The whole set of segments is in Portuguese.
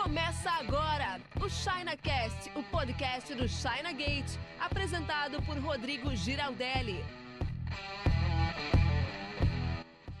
Começa agora o ChinaCast, o podcast do China Gate, apresentado por Rodrigo Giraldelli.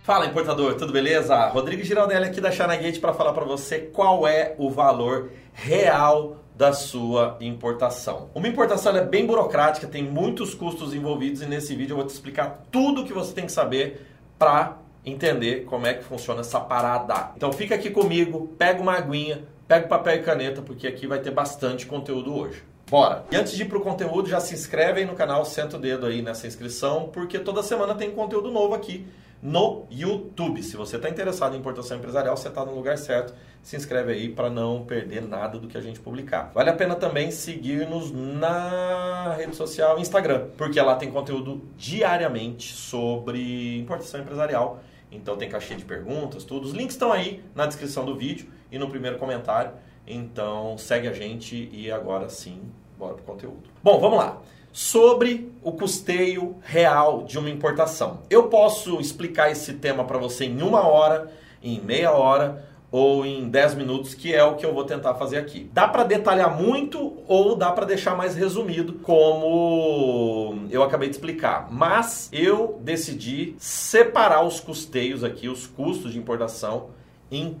Fala importador, tudo beleza? Rodrigo Giraldelli aqui da China Gate para falar para você qual é o valor real da sua importação. Uma importação é bem burocrática, tem muitos custos envolvidos e nesse vídeo eu vou te explicar tudo o que você tem que saber para entender como é que funciona essa parada. Então fica aqui comigo, pega uma aguinha, pega papel e caneta, porque aqui vai ter bastante conteúdo hoje. Bora! E antes de ir pro conteúdo, já se inscreve aí no canal, senta o dedo aí nessa inscrição, porque toda semana tem conteúdo novo aqui no YouTube. Se você está interessado em importação empresarial, você está no lugar certo. Se inscreve aí para não perder nada do que a gente publicar. Vale a pena também seguir-nos na rede social Instagram, porque lá tem conteúdo diariamente sobre importação empresarial. Então tem caixinha de perguntas, tudo. Os links estão aí na descrição do vídeo e no primeiro comentário. Então segue a gente e agora sim, bora pro conteúdo. Bom, vamos lá. Sobre o custeio real de uma importação. Eu posso explicar esse tema para você em uma hora, em meia hora ou em 10 minutos, que é o que eu vou tentar fazer aqui. Dá para detalhar muito ou dá para deixar mais resumido, como eu acabei de explicar. Mas eu decidi separar os custeios aqui, os custos de importação, em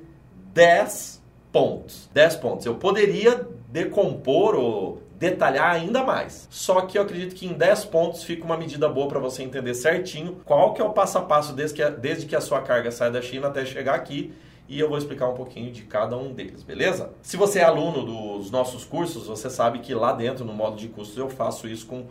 10 pontos. 10 pontos. Eu poderia decompor ou detalhar ainda mais. Só que eu acredito que em 10 pontos fica uma medida boa para você entender certinho qual que é o passo a passo desde que a, desde que a sua carga sai da China até chegar aqui e eu vou explicar um pouquinho de cada um deles, beleza? Se você é aluno dos nossos cursos, você sabe que lá dentro no modo de custos eu faço isso com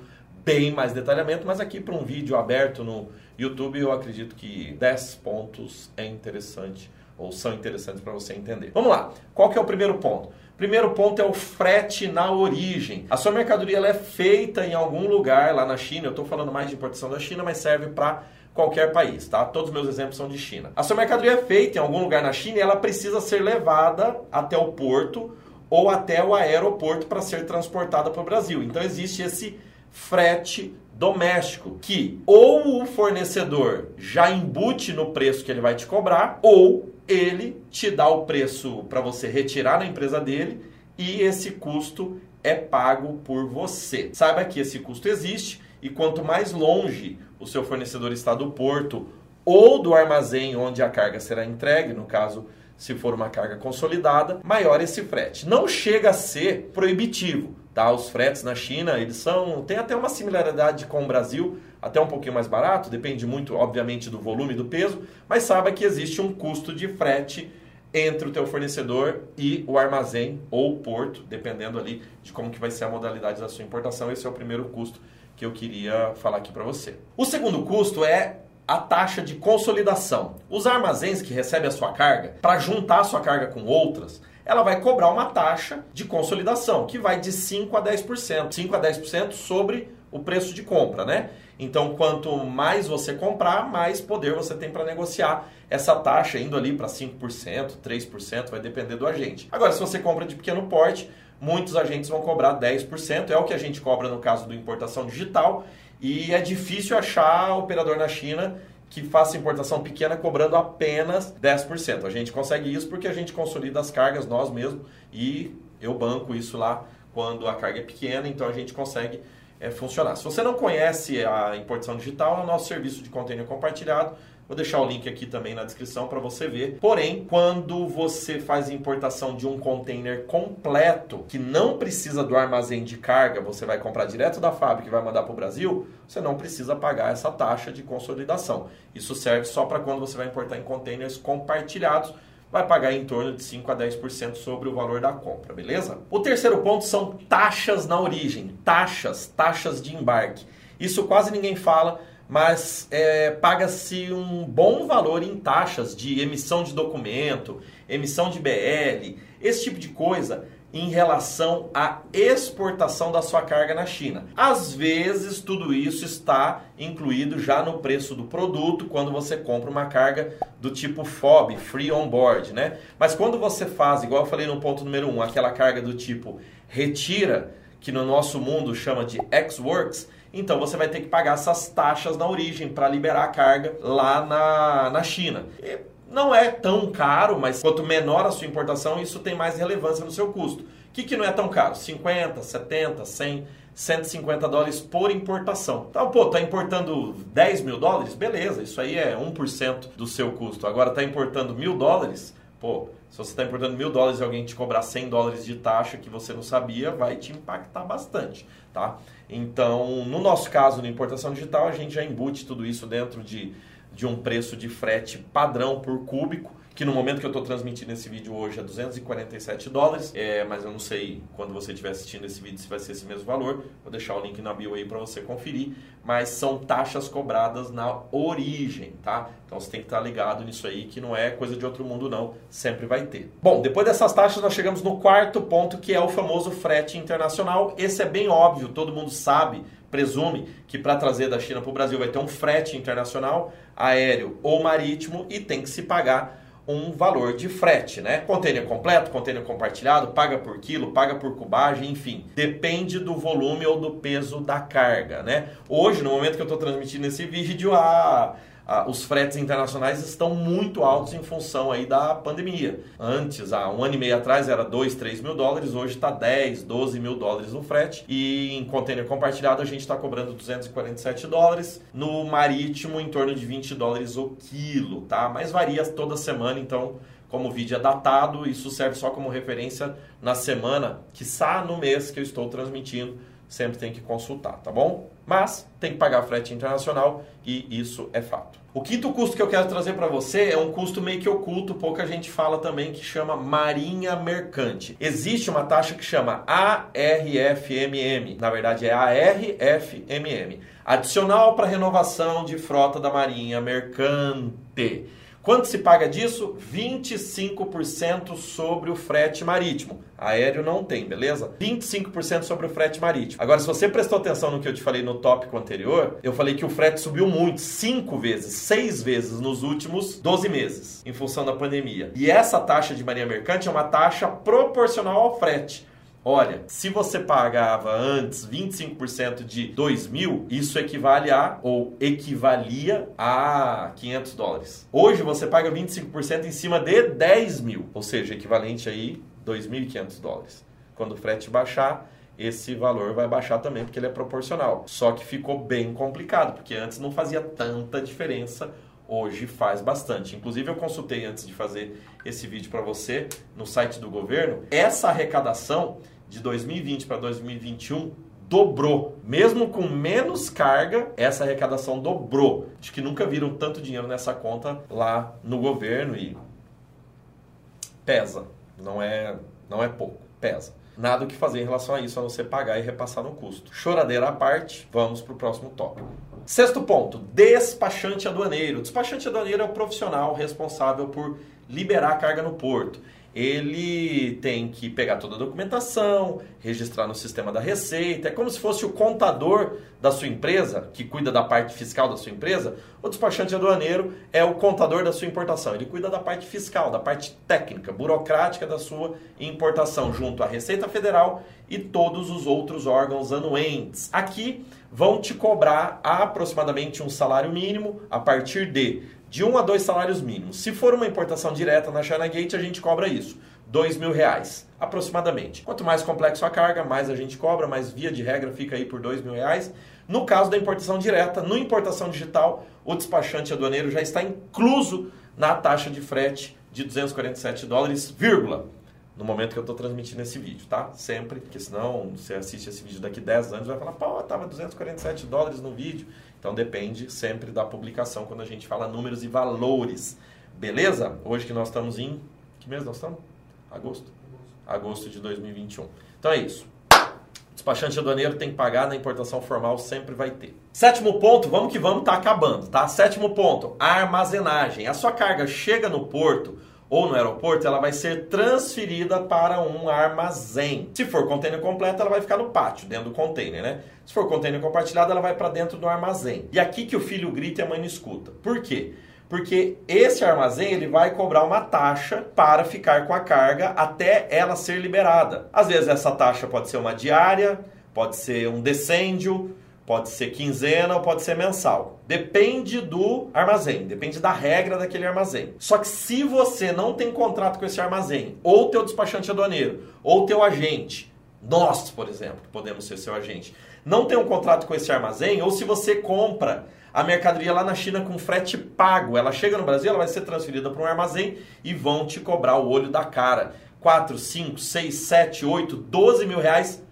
bem mais detalhamento, mas aqui para um vídeo aberto no YouTube eu acredito que 10 pontos é interessante ou são interessantes para você entender. Vamos lá. Qual que é o primeiro ponto? Primeiro ponto é o frete na origem. A sua mercadoria ela é feita em algum lugar lá na China. Eu estou falando mais de importação da China, mas serve para qualquer país, tá? Todos os meus exemplos são de China. A sua mercadoria é feita em algum lugar na China e ela precisa ser levada até o porto ou até o aeroporto para ser transportada para o Brasil. Então existe esse frete doméstico que ou o fornecedor já embute no preço que ele vai te cobrar ou ele te dá o preço para você retirar na empresa dele e esse custo é pago por você. Saiba que esse custo existe e quanto mais longe o seu fornecedor está do porto ou do armazém onde a carga será entregue, no caso, se for uma carga consolidada, maior esse frete. Não chega a ser proibitivo, tá? Os fretes na China, eles são, tem até uma similaridade com o Brasil, até um pouquinho mais barato, depende muito, obviamente, do volume e do peso, mas saiba que existe um custo de frete entre o teu fornecedor e o armazém ou porto, dependendo ali de como que vai ser a modalidade da sua importação. Esse é o primeiro custo que eu queria falar aqui para você. O segundo custo é a taxa de consolidação. Os armazéns que recebem a sua carga, para juntar a sua carga com outras, ela vai cobrar uma taxa de consolidação, que vai de 5 a 10%. 5 a 10% sobre o preço de compra, né? Então, quanto mais você comprar, mais poder você tem para negociar essa taxa, indo ali para 5%, 3%, vai depender do agente. Agora, se você compra de pequeno porte, muitos agentes vão cobrar 10%, é o que a gente cobra no caso do importação digital, e é difícil achar operador na China que faça importação pequena cobrando apenas 10%. A gente consegue isso porque a gente consolida as cargas nós mesmos e eu banco isso lá quando a carga é pequena, então a gente consegue é, funcionar. Se você não conhece a importação digital, é o nosso serviço de container compartilhado. Vou deixar o link aqui também na descrição para você ver. Porém, quando você faz importação de um container completo, que não precisa do armazém de carga, você vai comprar direto da fábrica e vai mandar para o Brasil, você não precisa pagar essa taxa de consolidação. Isso serve só para quando você vai importar em containers compartilhados, vai pagar em torno de 5 a 10% sobre o valor da compra, beleza? O terceiro ponto são taxas na origem, taxas, taxas de embarque. Isso quase ninguém fala, mas é, paga-se um bom valor em taxas de emissão de documento, emissão de BL, esse tipo de coisa em relação à exportação da sua carga na China. Às vezes, tudo isso está incluído já no preço do produto quando você compra uma carga do tipo FOB, Free On Board, né? Mas quando você faz, igual eu falei no ponto número 1, um, aquela carga do tipo retira, que no nosso mundo chama de X-Works, então você vai ter que pagar essas taxas na origem para liberar a carga lá na, na China. E não é tão caro, mas quanto menor a sua importação, isso tem mais relevância no seu custo. O que, que não é tão caro? 50, 70, 100, 150 dólares por importação. Então, pô, tá importando 10 mil dólares? Beleza, isso aí é 1% do seu custo. Agora, tá importando mil dólares? Pô, se você está importando mil dólares e alguém te cobrar 100 dólares de taxa que você não sabia, vai te impactar bastante, tá? Então, no nosso caso, na importação digital, a gente já embute tudo isso dentro de, de um preço de frete padrão por cúbico que no momento que eu estou transmitindo esse vídeo hoje é 247 dólares, é, mas eu não sei quando você estiver assistindo esse vídeo se vai ser esse mesmo valor. Vou deixar o link na bio aí para você conferir, mas são taxas cobradas na origem, tá? Então você tem que estar tá ligado nisso aí, que não é coisa de outro mundo não, sempre vai ter. Bom, depois dessas taxas nós chegamos no quarto ponto, que é o famoso frete internacional. Esse é bem óbvio, todo mundo sabe, presume que para trazer da China para o Brasil vai ter um frete internacional, aéreo ou marítimo, e tem que se pagar um valor de frete, né? Container completo, container compartilhado, paga por quilo, paga por cubagem, enfim. Depende do volume ou do peso da carga, né? Hoje, no momento que eu estou transmitindo esse vídeo, a ah, os fretes internacionais estão muito altos em função aí da pandemia. Antes, há um ano e meio atrás, era 2, 3 mil dólares, hoje está 10, 12 mil dólares no frete. E em container compartilhado a gente está cobrando 247 dólares. No marítimo, em torno de 20 dólares o quilo, tá? Mas varia toda semana, então como o vídeo é datado, isso serve só como referência na semana, que está no mês que eu estou transmitindo sempre tem que consultar, tá bom? Mas tem que pagar frete internacional e isso é fato. O quinto custo que eu quero trazer para você é um custo meio que oculto, pouca gente fala também, que chama Marinha Mercante. Existe uma taxa que chama ARFMM, na verdade é ARFMM, Adicional para Renovação de Frota da Marinha Mercante. Quanto se paga disso? 25% sobre o frete marítimo. Aéreo não tem, beleza? 25% sobre o frete marítimo. Agora, se você prestou atenção no que eu te falei no tópico anterior, eu falei que o frete subiu muito, 5 vezes, 6 vezes nos últimos 12 meses, em função da pandemia. E essa taxa de marinha mercante é uma taxa proporcional ao frete. Olha, se você pagava antes 25% de 2 mil, isso equivale a, ou equivalia a 500 dólares. Hoje você paga 25% em cima de 10 mil, ou seja, equivalente aí 2.500 dólares. Quando o frete baixar, esse valor vai baixar também, porque ele é proporcional. Só que ficou bem complicado, porque antes não fazia tanta diferença hoje faz bastante. Inclusive eu consultei antes de fazer esse vídeo para você no site do governo. Essa arrecadação de 2020 para 2021 dobrou. Mesmo com menos carga, essa arrecadação dobrou. Acho que nunca viram tanto dinheiro nessa conta lá no governo e pesa. Não é, não é pouco, pesa. Nada o que fazer em relação a isso, a não ser pagar e repassar no custo. Choradeira à parte, vamos para o próximo tópico. Sexto ponto, despachante aduaneiro. Despachante aduaneiro é o profissional responsável por liberar a carga no porto ele tem que pegar toda a documentação, registrar no sistema da Receita. É como se fosse o contador da sua empresa, que cuida da parte fiscal da sua empresa. O despachante aduaneiro é o contador da sua importação. Ele cuida da parte fiscal, da parte técnica, burocrática da sua importação, junto à Receita Federal e todos os outros órgãos anuentes. Aqui vão te cobrar aproximadamente um salário mínimo a partir de de um a dois salários mínimos. Se for uma importação direta na China Gate, a gente cobra isso, dois mil reais, aproximadamente. Quanto mais complexo a carga, mais a gente cobra, mais via de regra fica aí por dois mil reais. No caso da importação direta, no importação digital, o despachante aduaneiro já está incluso na taxa de frete de 247 dólares, vírgula, no momento que eu estou transmitindo esse vídeo, tá? Sempre, porque senão você assiste esse vídeo daqui 10 anos vai falar, pô, tava 247 dólares no vídeo. Então depende sempre da publicação quando a gente fala números e valores. Beleza? Hoje que nós estamos em. Que mês nós estamos? Agosto. Agosto de 2021. Então é isso. Despachante aduaneiro tem que pagar na importação formal, sempre vai ter. Sétimo ponto, vamos que vamos, tá acabando, tá? Sétimo ponto, armazenagem. A sua carga chega no porto ou no aeroporto, ela vai ser transferida para um armazém. Se for container completo, ela vai ficar no pátio, dentro do container, né? Se for container compartilhado, ela vai para dentro do armazém. E aqui que o filho grita e a mãe não escuta. Por quê? Porque esse armazém ele vai cobrar uma taxa para ficar com a carga até ela ser liberada. Às vezes essa taxa pode ser uma diária, pode ser um decêndio, Pode ser quinzena ou pode ser mensal. Depende do armazém, depende da regra daquele armazém. Só que se você não tem contrato com esse armazém, ou teu despachante aduaneiro, ou teu agente, nós, por exemplo, podemos ser seu agente, não tem um contrato com esse armazém, ou se você compra a mercadoria lá na China com frete pago, ela chega no Brasil, ela vai ser transferida para um armazém e vão te cobrar o olho da cara. 4, 5, 6, 7, 8, 12 mil reais,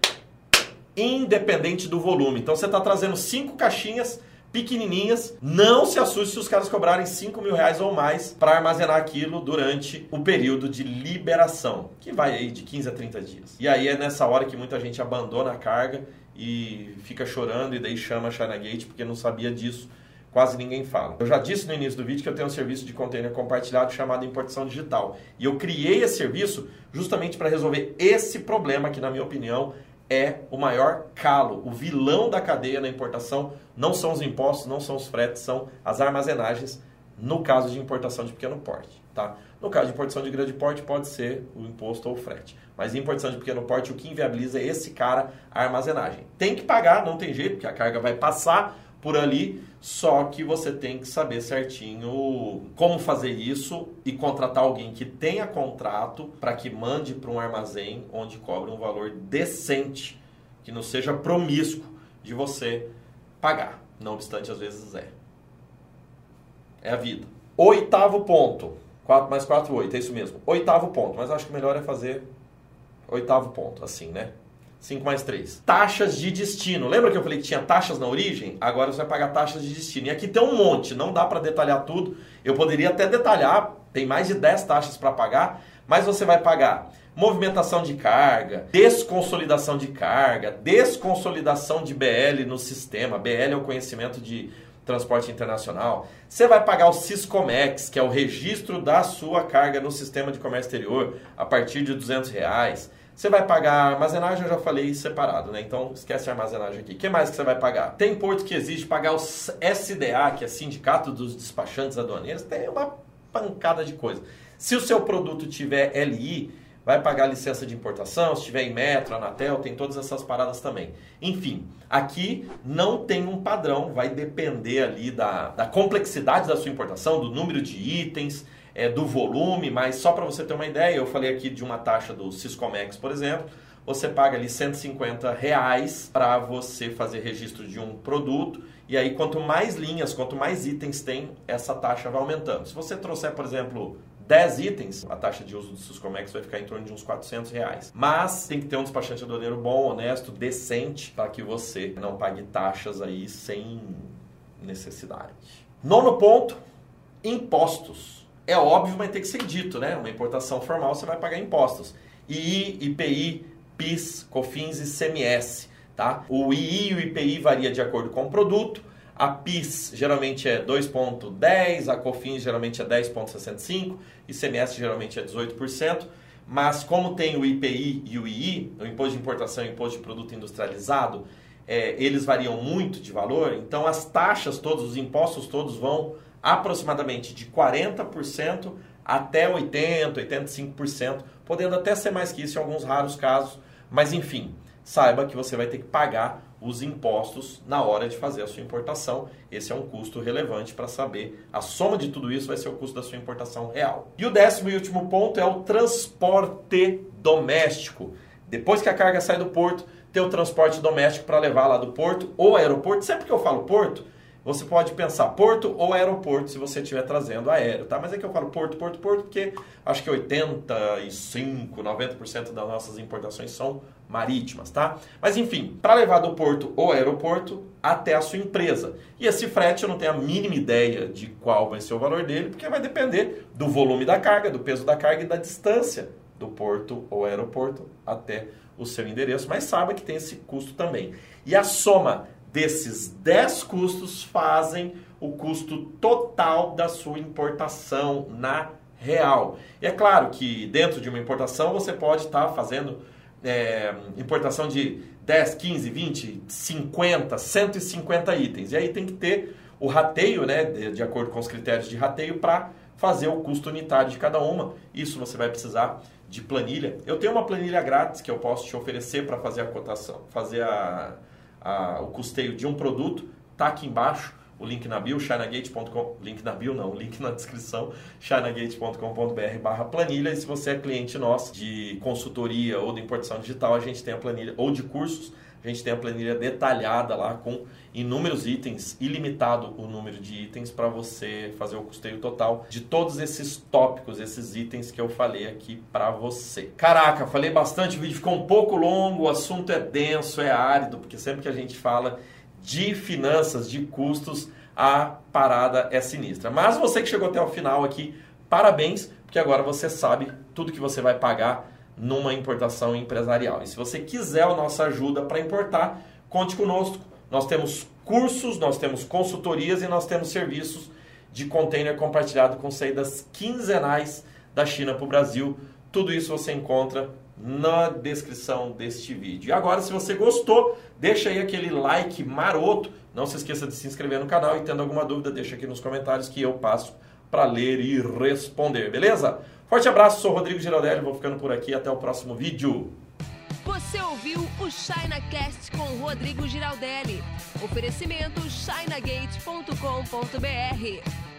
independente do volume. Então você está trazendo cinco caixinhas pequenininhas. Não se assuste se os caras cobrarem 5 mil reais ou mais para armazenar aquilo durante o período de liberação, que vai aí de 15 a 30 dias. E aí é nessa hora que muita gente abandona a carga e fica chorando e daí chama a China Gate porque não sabia disso. Quase ninguém fala. Eu já disse no início do vídeo que eu tenho um serviço de container compartilhado chamado importação digital. E eu criei esse serviço justamente para resolver esse problema que, na minha opinião, é o maior calo. O vilão da cadeia na importação não são os impostos, não são os fretes, são as armazenagens no caso de importação de pequeno porte. Tá? No caso de importação de grande porte, pode ser o imposto ou o frete. Mas em importação de pequeno porte, o que inviabiliza é esse cara a armazenagem. Tem que pagar, não tem jeito, porque a carga vai passar por ali, só que você tem que saber certinho como fazer isso e contratar alguém que tenha contrato para que mande para um armazém onde cobre um valor decente, que não seja promíscuo de você pagar. Não obstante, às vezes é. É a vida. Oitavo ponto. 4 mais 4, 8, é isso mesmo. Oitavo ponto, mas acho que melhor é fazer oitavo ponto, assim, né? 5 mais 3. Taxas de destino. Lembra que eu falei que tinha taxas na origem? Agora você vai pagar taxas de destino. E aqui tem um monte, não dá para detalhar tudo. Eu poderia até detalhar, tem mais de 10 taxas para pagar, mas você vai pagar movimentação de carga, desconsolidação de carga, desconsolidação de BL no sistema. BL é o conhecimento de transporte internacional. Você vai pagar o Siscomex, que é o registro da sua carga no sistema de comércio exterior, a partir de 200 reais. Você vai pagar armazenagem, eu já falei separado, né? Então esquece a armazenagem aqui. O que mais que você vai pagar? Tem porto que exige pagar o SDA, que é Sindicato dos Despachantes Aduaneiros, tem uma pancada de coisa. Se o seu produto tiver LI, vai pagar licença de importação, se tiver em Metro, Anatel, tem todas essas paradas também. Enfim, aqui não tem um padrão, vai depender ali da, da complexidade da sua importação, do número de itens, é, do volume, mas só para você ter uma ideia, eu falei aqui de uma taxa do Siscomex, por exemplo, você paga ali 150 reais para você fazer registro de um produto, e aí quanto mais linhas, quanto mais itens tem, essa taxa vai aumentando. Se você trouxer, por exemplo, 10 itens, a taxa de uso do Siscomex vai ficar em torno de uns 400 reais. Mas tem que ter um despachante aduaneiro bom, honesto, decente, para que você não pague taxas aí sem necessidade. Nono ponto, impostos. É óbvio, mas tem que ser dito, né? Uma importação formal você vai pagar impostos. II, IPI, PIS, COFINS e CMS, tá? O II e o IPI varia de acordo com o produto. A PIS geralmente é 2,10%, a COFINS geralmente é 10,65%, e CMS geralmente é 18%. Mas como tem o IPI e o II, o Imposto de Importação e Imposto de Produto Industrializado, é, eles variam muito de valor, então as taxas todos, os impostos todos vão aproximadamente de 40% até 80%, 85%, podendo até ser mais que isso em alguns raros casos, mas enfim, saiba que você vai ter que pagar os impostos na hora de fazer a sua importação. Esse é um custo relevante para saber. A soma de tudo isso vai ser o custo da sua importação real. E o décimo e último ponto é o transporte doméstico. Depois que a carga sai do porto, ter o transporte doméstico para levar lá do porto ou aeroporto. Sempre que eu falo porto, você pode pensar porto ou aeroporto se você estiver trazendo aéreo, tá? Mas é que eu falo porto, porto, porto, porque acho que 85, 90% das nossas importações são marítimas, tá? Mas enfim, para levar do porto ou aeroporto até a sua empresa. E esse frete eu não tenho a mínima ideia de qual vai ser o valor dele, porque vai depender do volume da carga, do peso da carga e da distância do porto ou aeroporto até o seu endereço, mas saiba que tem esse custo também. E a soma desses 10 custos fazem o custo total da sua importação na real. E é claro que dentro de uma importação você pode estar tá fazendo é, importação de 10, 15, 20, 50, 150 itens. E aí tem que ter o rateio, né, de, de acordo com os critérios de rateio, para fazer o custo unitário de cada uma. Isso você vai precisar de planilha. Eu tenho uma planilha grátis que eu posso te oferecer para fazer a cotação, fazer a a, o custeio de um produto, tá aqui embaixo o link na bio, chinagate.com, link na bio não, link na descrição, chinagate.com.br barra planilha, e se você é cliente nosso de consultoria ou de importação digital, a gente tem a planilha, ou de cursos, gente tem a planilha detalhada lá com inúmeros itens, ilimitado o número de itens para você fazer o custeio total de todos esses tópicos, esses itens que eu falei aqui para você. Caraca, falei bastante, o vídeo ficou um pouco longo, o assunto é denso, é árido, porque sempre que a gente fala de finanças, de custos, a parada é sinistra. Mas você que chegou até o final aqui, parabéns, porque agora você sabe tudo que você vai pagar numa importação empresarial. E se você quiser a nossa ajuda para importar, conte conosco. Nós temos cursos, nós temos consultorias e nós temos serviços de container compartilhado com saídas quinzenais da China para o Brasil. Tudo isso você encontra na descrição deste vídeo. E agora, se você gostou, deixa aí aquele like maroto. Não se esqueça de se inscrever no canal e tendo alguma dúvida, deixa aqui nos comentários que eu passo para ler e responder, beleza? Forte abraço, sou Rodrigo Giraldelli, vou ficando por aqui, até o próximo vídeo. Você ouviu o ChinaCast com Rodrigo Giraldelli. Oferecimento chinagate.com.br